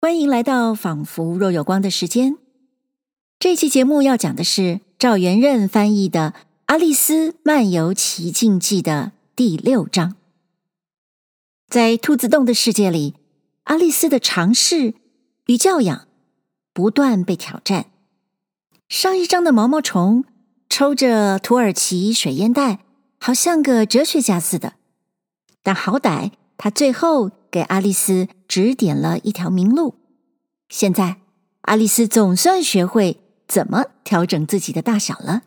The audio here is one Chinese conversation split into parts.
欢迎来到仿佛若有光的时间。这期节目要讲的是赵元任翻译的《阿丽丝漫游奇境记》的第六章。在兔子洞的世界里，阿丽丝的常识与教养不断被挑战。上一章的毛毛虫抽着土耳其水烟袋，好像个哲学家似的，但好歹他最后。给阿丽丝指点了一条明路。现在，阿丽丝总算学会怎么调整自己的大小了。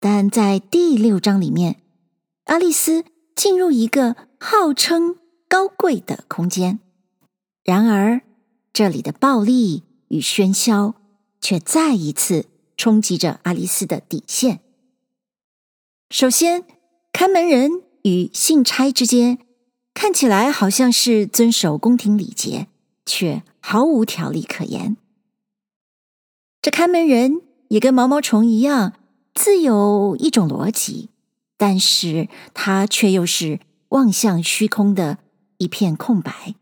但在第六章里面，阿丽丝进入一个号称高贵的空间，然而这里的暴力与喧嚣却再一次冲击着阿丽丝的底线。首先，看门人与信差之间。看起来好像是遵守宫廷礼节，却毫无条理可言。这看门人也跟毛毛虫一样，自有一种逻辑，但是他却又是望向虚空的一片空白。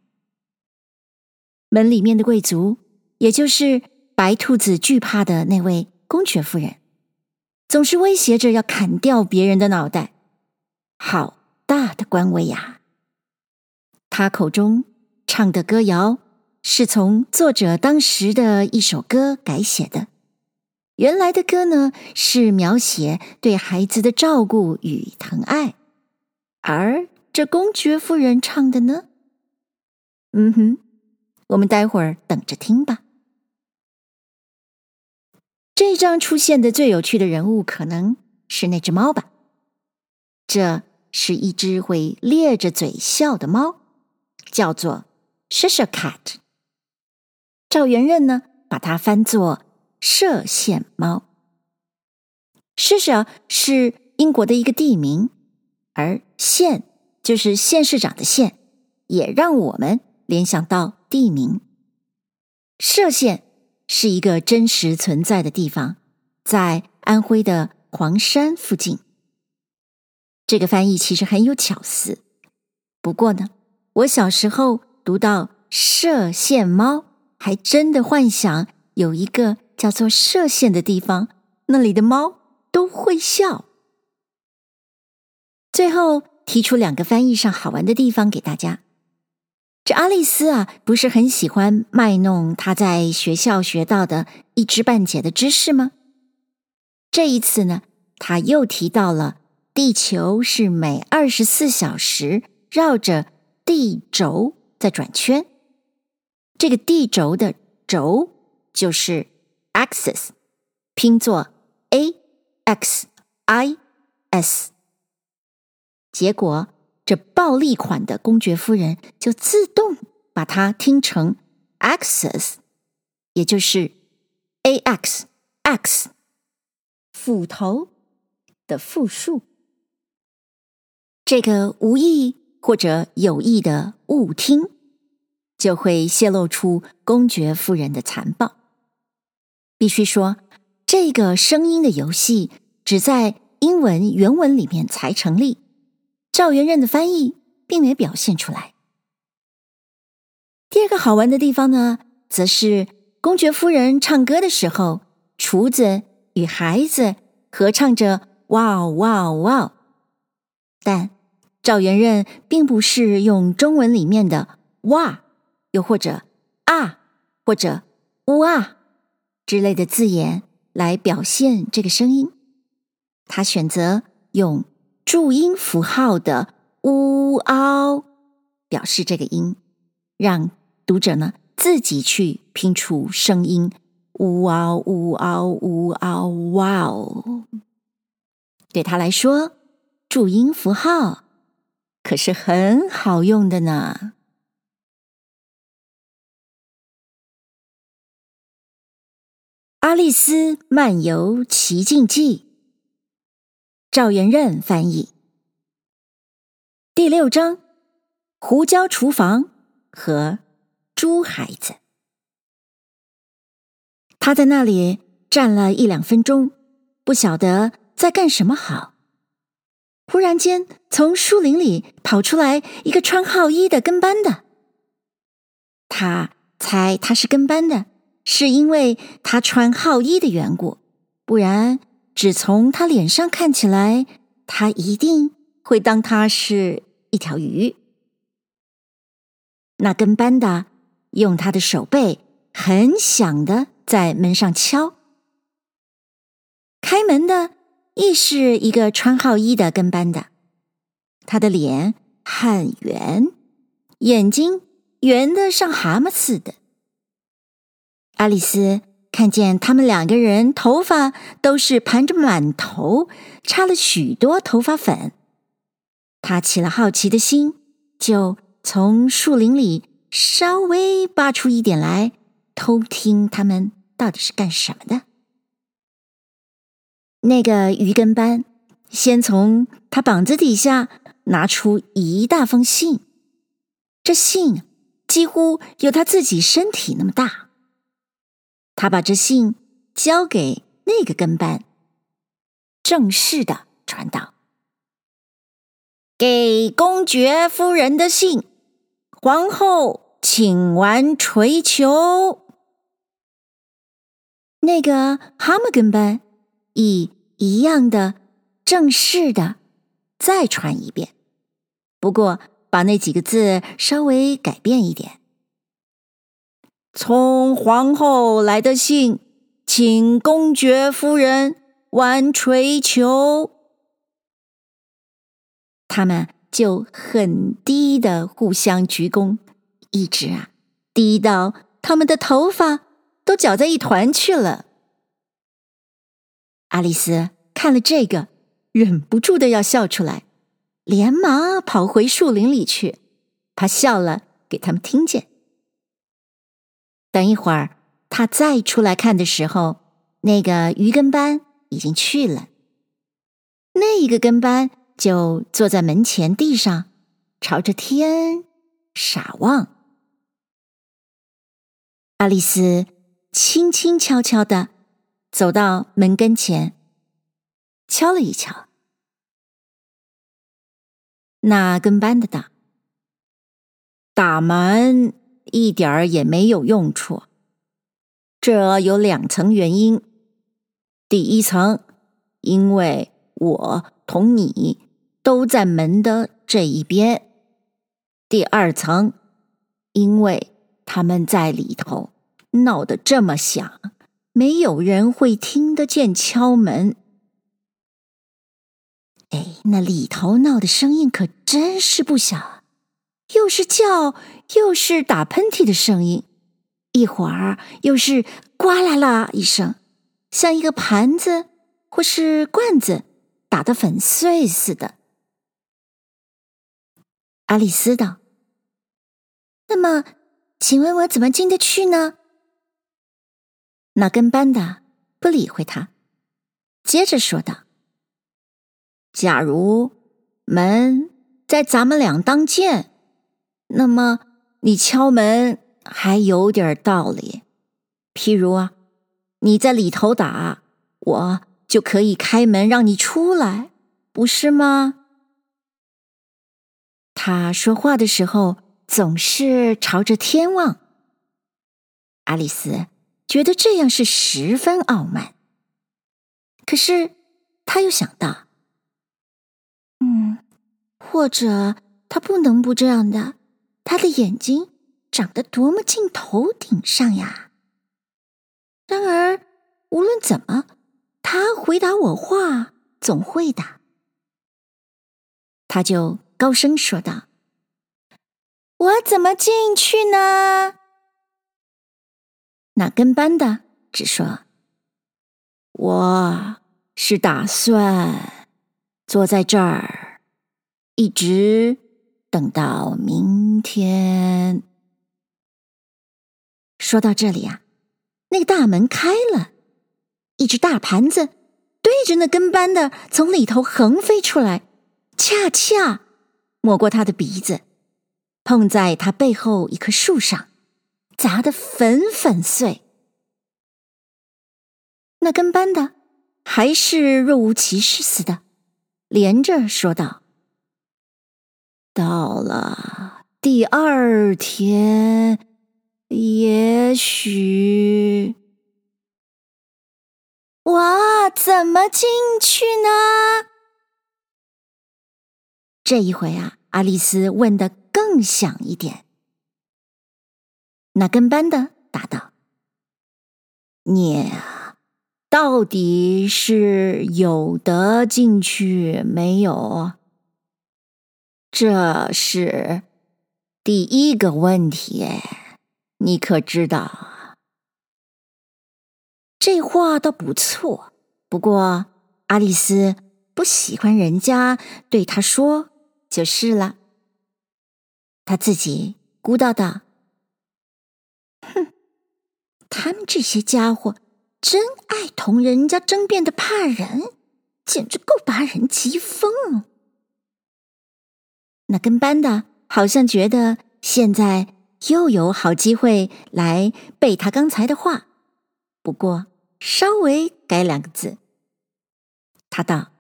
门里面的贵族，也就是白兔子惧怕的那位公爵夫人，总是威胁着要砍掉别人的脑袋，好大的官威呀！他口中唱的歌谣是从作者当时的一首歌改写的。原来的歌呢，是描写对孩子的照顾与疼爱，而这公爵夫人唱的呢，嗯哼，我们待会儿等着听吧。这一章出现的最有趣的人物可能是那只猫吧？这是一只会咧着嘴笑的猫。叫做 Cheshire Cat，赵元任呢，把它翻作射线猫。Cheshire 是英国的一个地名，而县就是县市长的县，也让我们联想到地名。歙县是一个真实存在的地方，在安徽的黄山附近。这个翻译其实很有巧思，不过呢。我小时候读到射线猫，还真的幻想有一个叫做射线的地方，那里的猫都会笑。最后提出两个翻译上好玩的地方给大家。这阿丽丝啊，不是很喜欢卖弄她在学校学到的一知半解的知识吗？这一次呢，她又提到了地球是每二十四小时绕着。地轴在转圈，这个地轴的轴就是 axis，拼作 a x i s。结果，这暴力款的公爵夫人就自动把它听成 axis，也就是 a x x，斧头的复数。这个无意。或者有意的误听，就会泄露出公爵夫人的残暴。必须说，这个声音的游戏只在英文原文里面才成立，赵元任的翻译并没表现出来。第二个好玩的地方呢，则是公爵夫人唱歌的时候，厨子与孩子合唱着“哇哦哇哦哇哦”，但。赵元任并不是用中文里面的“哇”又或者“啊”或者“呜啊”之类的字眼来表现这个声音，他选择用注音符号的“呜嗷”表示这个音，让读者呢自己去拼出声音“呜嗷呜嗷呜嗷哇哦”。对他来说，注音符号。可是很好用的呢，《阿丽丝漫游奇境记》，赵元任翻译，第六章：胡椒厨房和猪孩子。他在那里站了一两分钟，不晓得在干什么好。忽然间，从树林里跑出来一个穿号衣的跟班的。他猜他是跟班的，是因为他穿号衣的缘故，不然只从他脸上看起来，他一定会当他是一条鱼。那跟班的用他的手背很响的在门上敲，开门的亦是一个穿号衣的跟班的，他的脸很圆，眼睛圆的像蛤蟆似的。爱丽丝看见他们两个人头发都是盘着满头，擦了许多头发粉，她起了好奇的心，就从树林里稍微扒出一点来，偷听他们到底是干什么的。那个鱼跟班先从他膀子底下拿出一大封信，这信几乎有他自己身体那么大。他把这信交给那个跟班，正式的传道：“给公爵夫人的信。”皇后，请玩槌球。那个蛤蟆跟班以一样的正式的再传一遍，不过把那几个字稍微改变一点。从皇后来的信，请公爵夫人玩槌球。他们。就很低的互相鞠躬，一直啊低到他们的头发都搅在一团去了。爱丽丝看了这个，忍不住的要笑出来，连忙跑回树林里去，怕笑了给他们听见。等一会儿，她再出来看的时候，那个鱼跟班已经去了，那一个跟班。就坐在门前地上，朝着天傻望。爱丽丝轻轻悄悄的走到门跟前，敲了一敲。那跟班的道：“打门一点儿也没有用处，这有两层原因。第一层，因为我同你。”都在门的这一边。第二层，因为他们在里头闹得这么响，没有人会听得见敲门。哎，那里头闹的声音可真是不小，又是叫，又是打喷嚏的声音，一会儿又是呱啦啦一声，像一个盘子或是罐子打得粉碎似的。阿丽丝道：“那么，请问我怎么进得去呢？”那跟班的不理会他，接着说道：“假如门在咱们俩当间，那么你敲门还有点道理。譬如啊，你在里头打，我就可以开门让你出来，不是吗？”他说话的时候总是朝着天望。阿丽丝觉得这样是十分傲慢。可是他又想到，嗯，或者他不能不这样的。他的眼睛长得多么近头顶上呀！然而无论怎么，他回答我话总会的。他就。高声说道：“我怎么进去呢？”那跟班的只说：“我是打算坐在这儿，一直等到明天。”说到这里啊，那个大门开了，一只大盘子对着那跟班的从里头横飞出来，恰恰。抹过他的鼻子，碰在他背后一棵树上，砸得粉粉碎。那跟班的还是若无其事似的，连着说道：“到了第二天，也许……哇，怎么进去呢？这一回啊，阿丽丝问得更响一点。那跟班的答道：“你到底是有得进去没有？这是第一个问题，你可知道？这话倒不错，不过阿丽丝不喜欢人家对她说就是了。她自己估到道。”哼，他们这些家伙真爱同人家争辩的怕人，简直够把人急疯。那跟班的好像觉得现在又有好机会来背他刚才的话，不过稍微改两个字。他道：“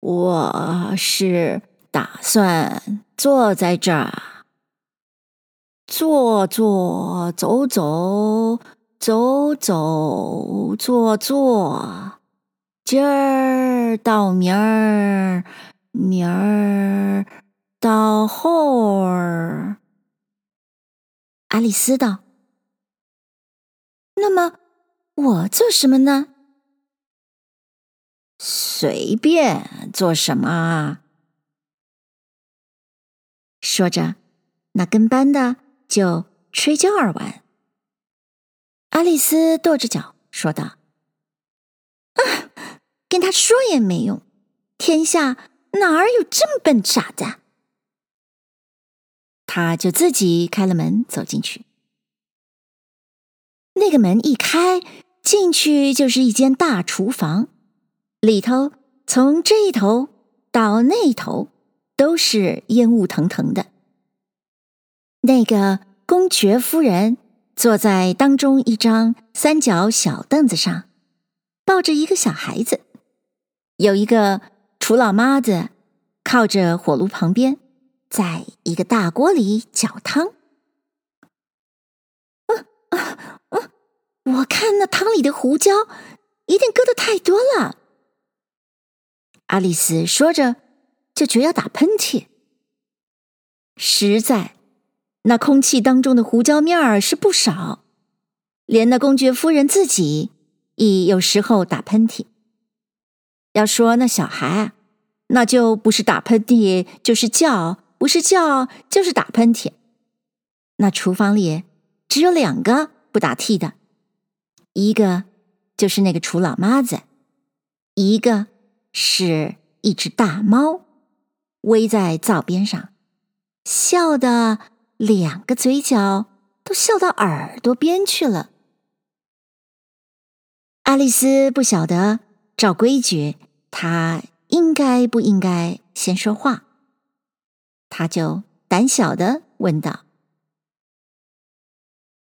我是打算坐在这儿。”坐坐走走走走坐坐，今儿到明儿，明儿到后儿。阿丽丝道：“那么我做什么呢？随便做什么。”说着，那跟班的。就吹角儿玩。阿丽丝跺着脚说道：“啊，跟他说也没用，天下哪儿有这么笨傻的？”他就自己开了门走进去。那个门一开，进去就是一间大厨房，里头从这一头到那一头都是烟雾腾腾的。那个公爵夫人坐在当中一张三角小凳子上，抱着一个小孩子。有一个厨老妈子靠着火炉旁边，在一个大锅里搅汤。嗯嗯嗯，我看那汤里的胡椒一定搁的太多了。阿丽丝说着，就觉要打喷嚏，实在。那空气当中的胡椒面儿是不少，连那公爵夫人自己亦有时候打喷嚏。要说那小孩，那就不是打喷嚏就是叫，不是叫就是打喷嚏。那厨房里只有两个不打嚏的，一个就是那个厨老妈子，一个是一只大猫，偎在灶边上，笑的。两个嘴角都笑到耳朵边去了。阿丽丝不晓得，照规矩，她应该不应该先说话？她就胆小的问道：“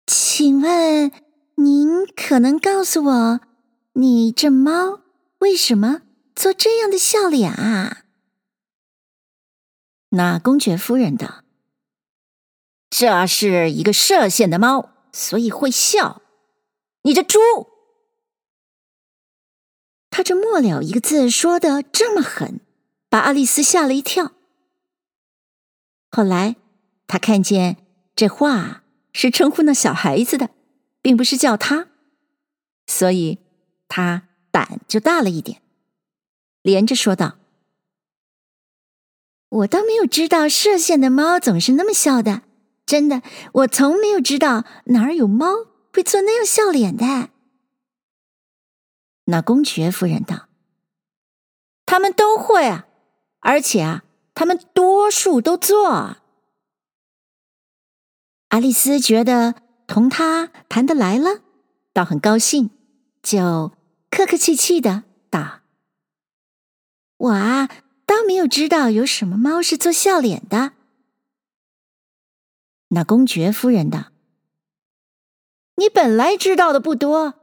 请问您可能告诉我，你这猫为什么做这样的笑脸啊？”那公爵夫人道。这是一个射线的猫，所以会笑。你这猪！他这末了一个字说的这么狠，把阿丽丝吓了一跳。后来他看见这话是称呼那小孩子的，并不是叫他，所以他胆就大了一点，连着说道：“我倒没有知道射线的猫总是那么笑的。”真的，我从没有知道哪儿有猫会做那样笑脸的。那公爵夫人道：“他们都会啊，而且啊，他们多数都做。”阿丽丝觉得同他谈得来了，倒很高兴，就客客气气的道：“我啊，倒没有知道有什么猫是做笑脸的。”那公爵夫人道：“你本来知道的不多，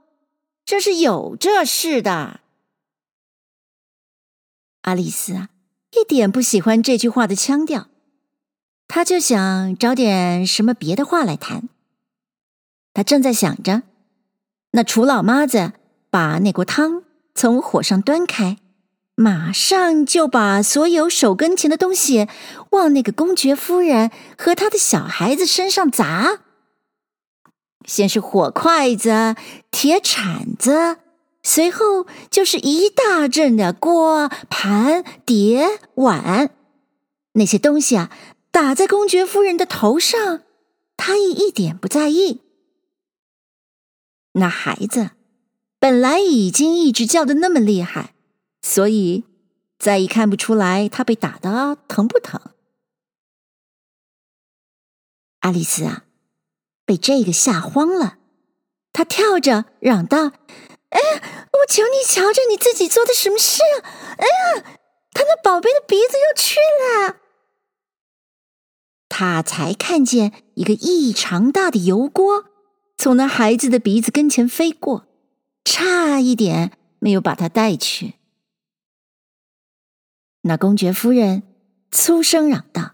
这是有这事的。”阿丽丝啊，一点不喜欢这句话的腔调，她就想找点什么别的话来谈，她正在想着，那楚老妈子把那锅汤从火上端开，马上就把所有手跟前的东西往那个公爵夫人和她的小孩子身上砸。先是火筷子、铁铲子，随后就是一大阵的锅、盘、碟、碗，那些东西啊，打在公爵夫人的头上，她也一点不在意。那孩子本来已经一直叫的那么厉害，所以再也看不出来他被打的疼不疼。爱丽丝啊！被这个吓慌了，他跳着嚷道：“哎呀，我求你瞧着你自己做的什么事啊！哎呀，他那宝贝的鼻子又去了。”他才看见一个异常大的油锅从那孩子的鼻子跟前飞过，差一点没有把他带去。那公爵夫人粗声嚷道。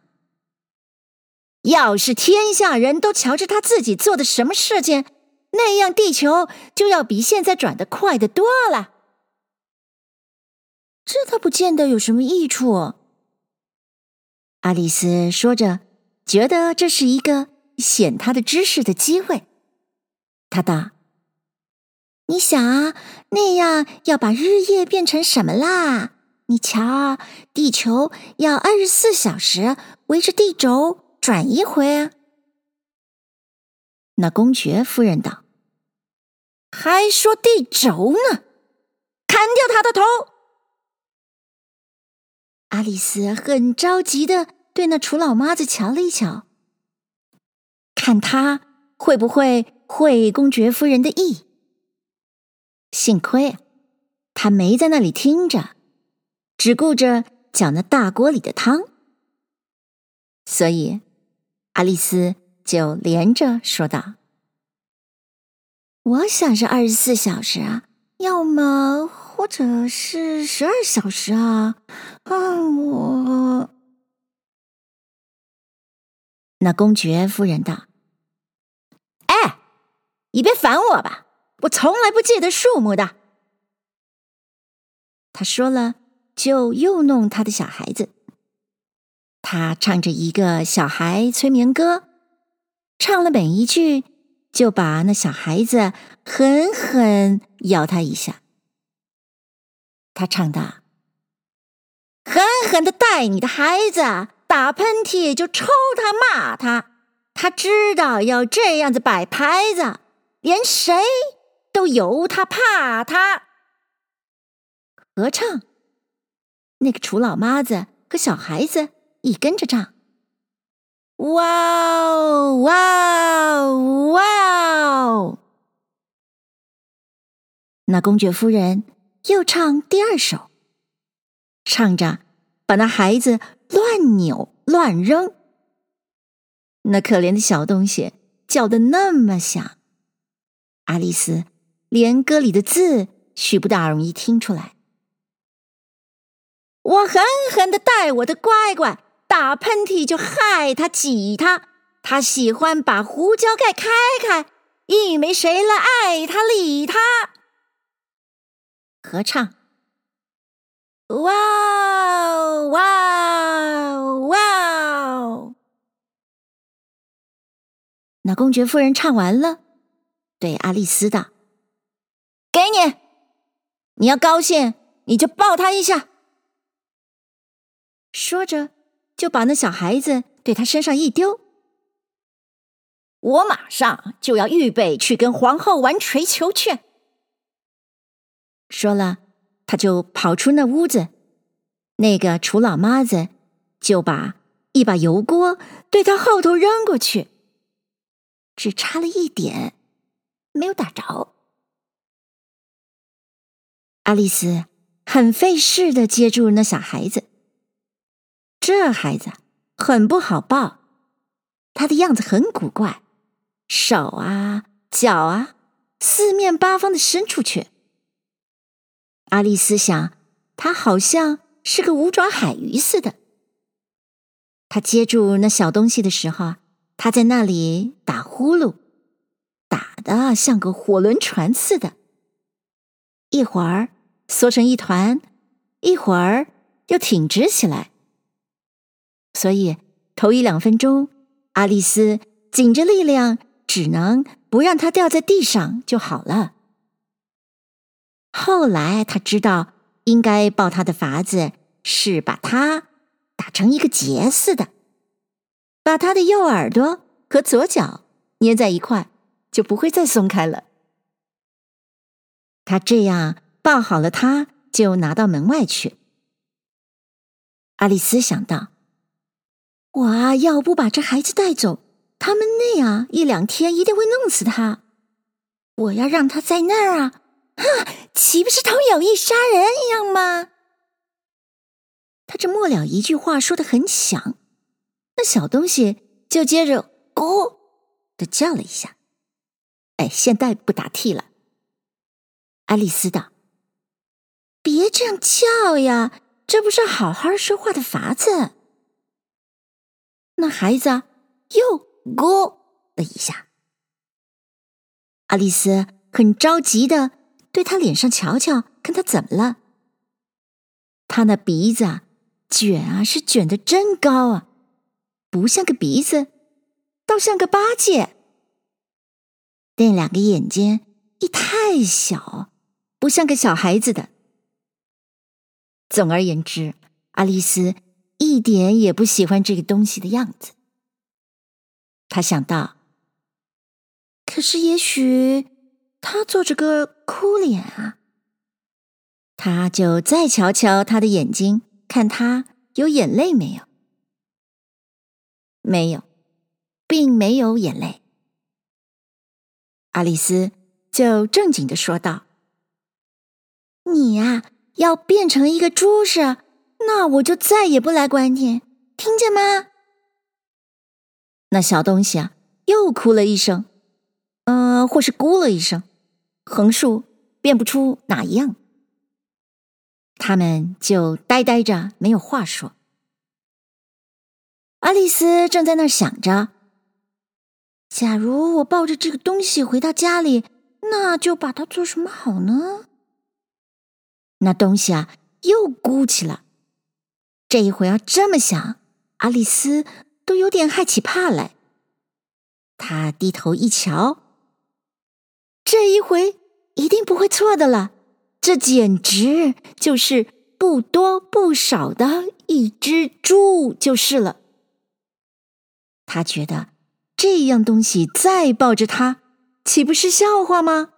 要是天下人都瞧着他自己做的什么事情，那样地球就要比现在转得快得多了。这倒不见得有什么益处。爱丽丝说着，觉得这是一个显她的知识的机会。她道：“你想啊，那样要把日夜变成什么啦？你瞧，地球要二十四小时围着地轴。”转一回啊！那公爵夫人道：“还说地轴呢，砍掉他的头！”爱丽丝很着急的对那楚老妈子瞧了一瞧，看他会不会会公爵夫人的意。幸亏他没在那里听着，只顾着搅那大锅里的汤，所以。爱丽丝就连着说道：“我想是二十四小时啊，要么或者是十二小时啊。啊，我……”那公爵夫人道：“哎，你别烦我吧，我从来不记得数目的。”他说了，就又弄他的小孩子。他唱着一个小孩催眠歌，唱了每一句，就把那小孩子狠狠咬他一下。他唱道：“狠狠的带你的孩子，打喷嚏就抽他骂他，他知道要这样子摆拍子，连谁都由他怕他。”合唱，那个楚老妈子和小孩子。一跟着唱，哇哦哇哦哇哦！那公爵夫人又唱第二首，唱着把那孩子乱扭乱扔。那可怜的小东西叫的那么响，爱丽丝连歌里的字许不大容易听出来。我狠狠的带我的乖乖。打喷嚏就害他挤他，他喜欢把胡椒盖开开，一没谁来爱他理他。合唱，哇哦哇哦哇哦！那公爵夫人唱完了，对阿丽丝道：“给你，你要高兴，你就抱他一下。”说着。就把那小孩子对他身上一丢，我马上就要预备去跟皇后玩槌球去。说了，他就跑出那屋子。那个楚老妈子就把一把油锅对他后头扔过去，只差了一点，没有打着。爱丽丝很费事的接住那小孩子。这孩子很不好抱，他的样子很古怪，手啊脚啊四面八方的伸出去。阿丽丝想，他好像是个五爪海鱼似的。他接住那小东西的时候，他在那里打呼噜，打的像个火轮船似的，一会儿缩成一团，一会儿又挺直起来。所以头一两分钟，阿丽丝紧着力量，只能不让它掉在地上就好了。后来他知道，应该抱它的法子是把它打成一个结似的，把它的右耳朵和左脚捏在一块，就不会再松开了。他这样抱好了它，就拿到门外去。阿丽丝想到。我啊，要不把这孩子带走，他们那样一两天一定会弄死他。我要让他在那儿啊，哈，岂不是同有意杀人一样吗？他这末了一句话说的很响，那小东西就接着“咕”的叫了一下。哎，现在不打替了。爱丽丝道：“别这样叫呀，这不是好好说话的法子。”那孩子又咕了一下，爱丽丝很着急的对他脸上瞧瞧，看他怎么了。他那鼻子啊卷啊，是卷的真高啊，不像个鼻子，倒像个八戒。那两个眼睛一太小，不像个小孩子的。总而言之，爱丽丝。一点也不喜欢这个东西的样子。他想到，可是也许他做着个哭脸啊。他就再瞧瞧他的眼睛，看他有眼泪没有？没有，并没有眼泪。阿丽丝就正经的说道：“你呀，要变成一个猪似。”那我就再也不来管你，听见吗？那小东西啊，又哭了一声，呃，或是咕了一声，横竖辨不出哪一样。他们就呆呆着，没有话说。爱丽丝正在那儿想着：假如我抱着这个东西回到家里，那就把它做什么好呢？那东西啊，又咕起了。这一回要这么想，阿丽丝都有点害起怕来。她低头一瞧，这一回一定不会错的了。这简直就是不多不少的一只猪，就是了。她觉得这样东西再抱着它，岂不是笑话吗？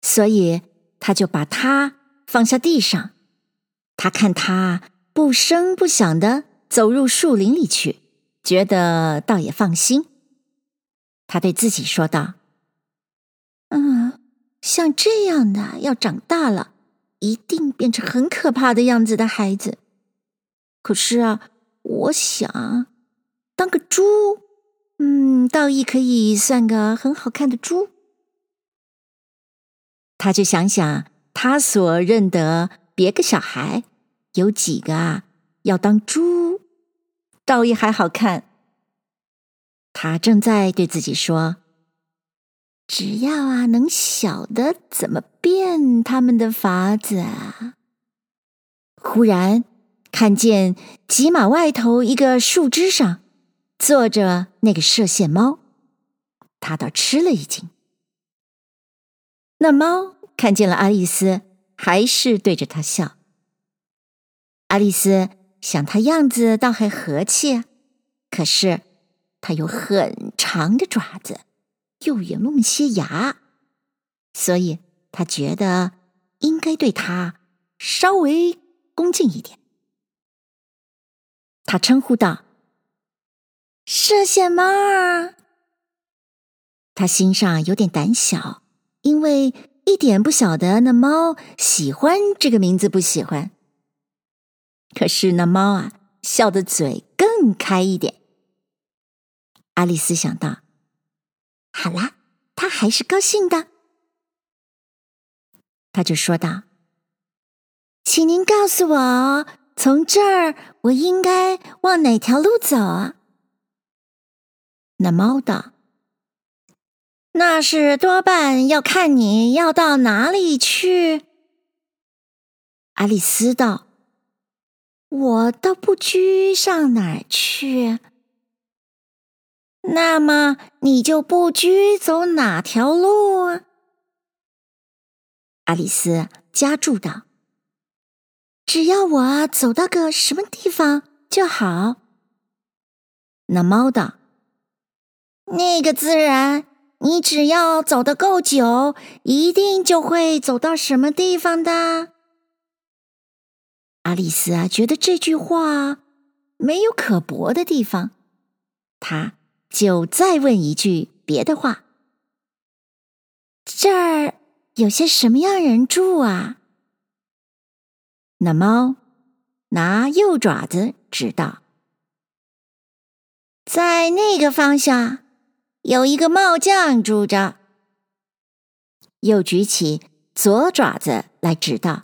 所以她就把它放下地上。她看它。不声不响的走入树林里去，觉得倒也放心。他对自己说道：“嗯，像这样的要长大了，一定变成很可怕的样子的孩子。可是啊，我想当个猪，嗯，倒亦可以算个很好看的猪。”他就想想他所认得别个小孩。有几个啊，要当猪，倒也还好看。他正在对自己说：“只要啊，能晓得怎么变他们的法子啊。”忽然看见蓟马外头一个树枝上坐着那个射线猫，他倒吃了一惊。那猫看见了爱丽丝，还是对着他笑。爱丽丝想，它样子倒还和气，可是它有很长的爪子，又有那么些牙，所以她觉得应该对它稍微恭敬一点。她称呼道：“射线猫儿。”她心上有点胆小，因为一点不晓得那猫喜欢这个名字不喜欢。可是那猫啊，笑得嘴更开一点。爱丽丝想到：“好啦，它还是高兴的。”他就说道：“请您告诉我，从这儿我应该往哪条路走啊？”那猫道：“那是多半要看你要到哪里去。”阿丽丝道：“我倒不拘上哪儿去。”那么你就不拘走哪条路啊？阿丽丝加注道：“只要我走到个什么地方就好。”那猫道：“那个自然，你只要走得够久，一定就会走到什么地方的。”阿丽丝啊，觉得这句话没有可驳的地方，她。就再问一句别的话：“这儿有些什么样人住啊？”那猫拿右爪子指道：“在那个方向有一个帽匠住着。”又举起左爪子来指道：“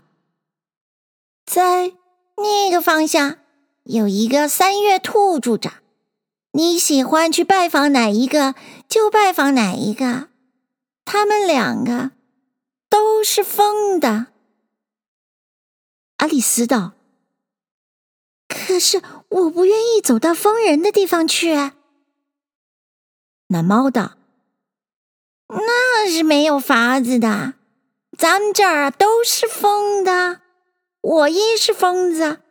在那个方向有一个三月兔住着。”你喜欢去拜访哪一个，就拜访哪一个。他们两个都是疯的。阿丽丝道：“可是我不愿意走到疯人的地方去。”那猫道：“那是没有法子的。咱们这儿都是疯的，我亦是疯子，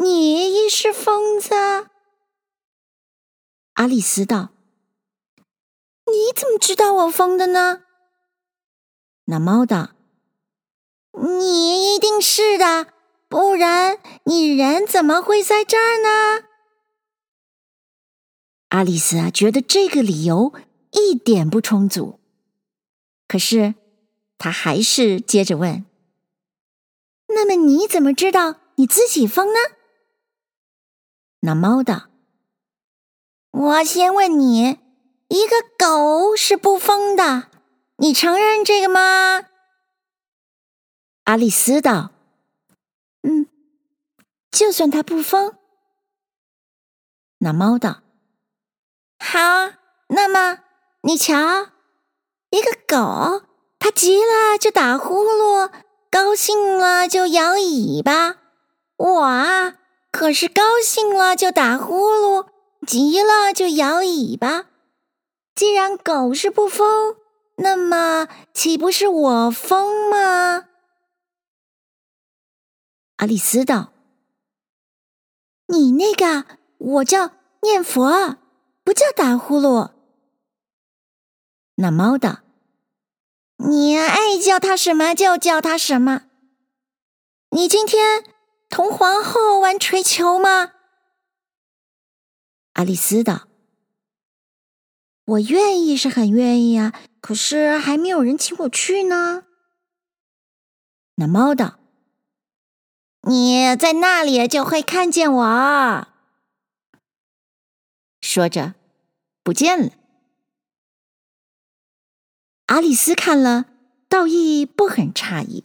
你亦是疯子。”阿丽丝道：“你怎么知道我疯的呢？”那猫道：“你一定是的，不然你人怎么会在这儿呢？”阿丽丝啊，觉得这个理由一点不充足，可是她还是接着问：“那么你怎么知道你自己疯呢？”那猫道。我先问你，一个狗是不疯的，你承认这个吗？阿丽丝道：“嗯，就算它不疯。”那猫道：“好，那么你瞧，一个狗，它急了就打呼噜，高兴了就摇尾巴。我啊，可是高兴了就打呼噜。”急了就摇尾巴。既然狗是不疯，那么岂不是我疯吗？阿丽丝道：“你那个我叫念佛，不叫打呼噜。”那猫道：“你爱叫他什么就叫他什么。你今天同皇后玩槌球吗？”阿丽丝道：“我愿意是很愿意啊，可是还没有人请我去呢。”那猫道：“你在那里就会看见我。”说着，不见了。阿丽丝看了，倒亦不很诧异，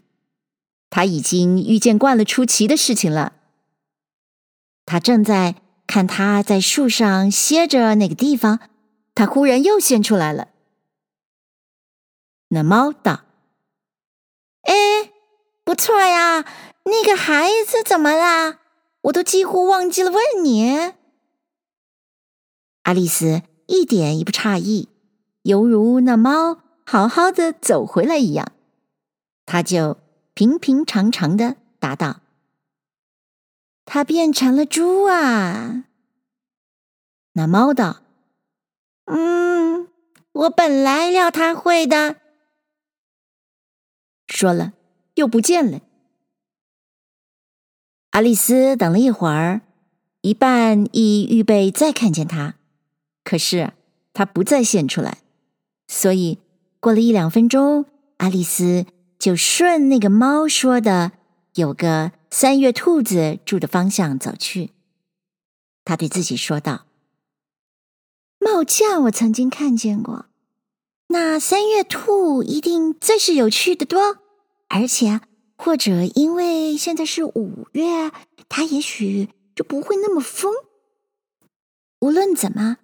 她已经遇见惯了出奇的事情了。她正在。看他在树上歇着那个地方，他忽然又现出来了。那猫道：“哎，不错呀，那个孩子怎么啦？我都几乎忘记了问你。”阿丽丝一点也不诧异，犹如那猫好好的走回来一样，他就平平常常的答道。他变成了猪啊！那猫道：“嗯，我本来料他会的。”说了，又不见了。阿丽丝等了一会儿，一半意预备再看见他，可是他不再现出来，所以过了一两分钟，阿丽丝就顺那个猫说的有个。三月兔子住的方向走去，他对自己说道：“帽匠我曾经看见过，那三月兔一定最是有趣的多，而且或者因为现在是五月，它也许就不会那么疯。无论怎么，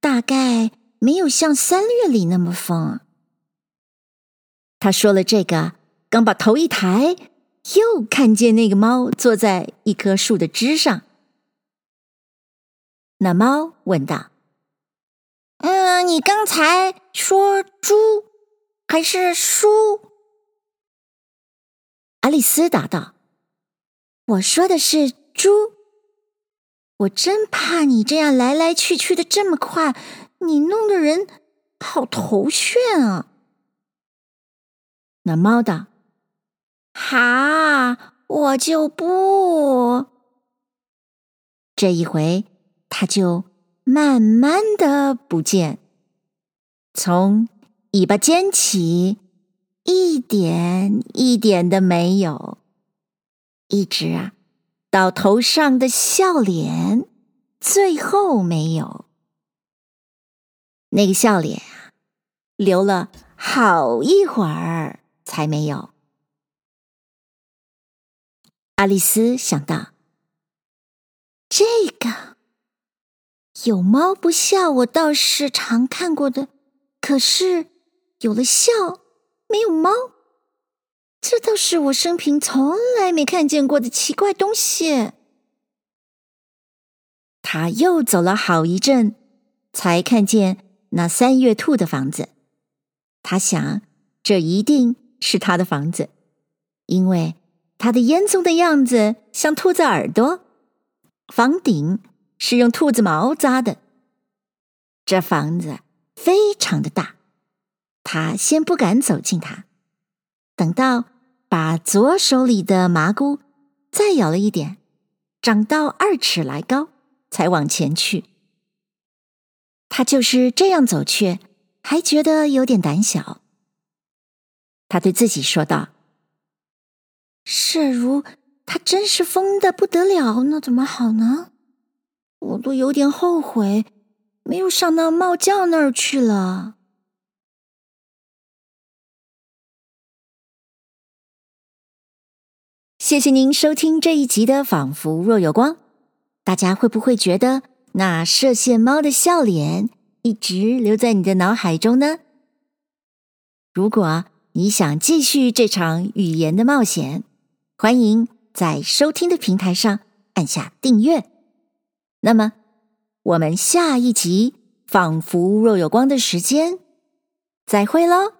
大概没有像三月里那么疯。”他说了这个，刚把头一抬，又看见那个猫坐在一棵树的枝上。那猫问道：“嗯，你刚才说猪还是书？”阿丽丝答道：“我说的是猪。我真怕你这样来来去去的这么快，你弄得人好头眩啊。”那猫道：“好，我就不。”这一回，它就慢慢的不见，从尾巴尖起。一点一点的没有，一直啊，到头上的笑脸，最后没有。那个笑脸啊，留了好一会儿才没有。阿丽丝想到，这个有猫不笑，我倒是常看过的，可是有了笑。没有猫，这倒是我生平从来没看见过的奇怪东西。他又走了好一阵，才看见那三月兔的房子。他想，这一定是他的房子，因为他的烟囱的样子像兔子耳朵，房顶是用兔子毛扎的。这房子非常的大。他先不敢走近它，等到把左手里的麻菇再咬了一点，长到二尺来高，才往前去。他就是这样走去，还觉得有点胆小。他对自己说道：“射如他真是疯的不得了，那怎么好呢？我都有点后悔，没有上那猫叫那儿去了。”谢谢您收听这一集的《仿佛若有光》。大家会不会觉得那射线猫的笑脸一直留在你的脑海中呢？如果你想继续这场语言的冒险，欢迎在收听的平台上按下订阅。那么，我们下一集《仿佛若有光》的时间再会喽。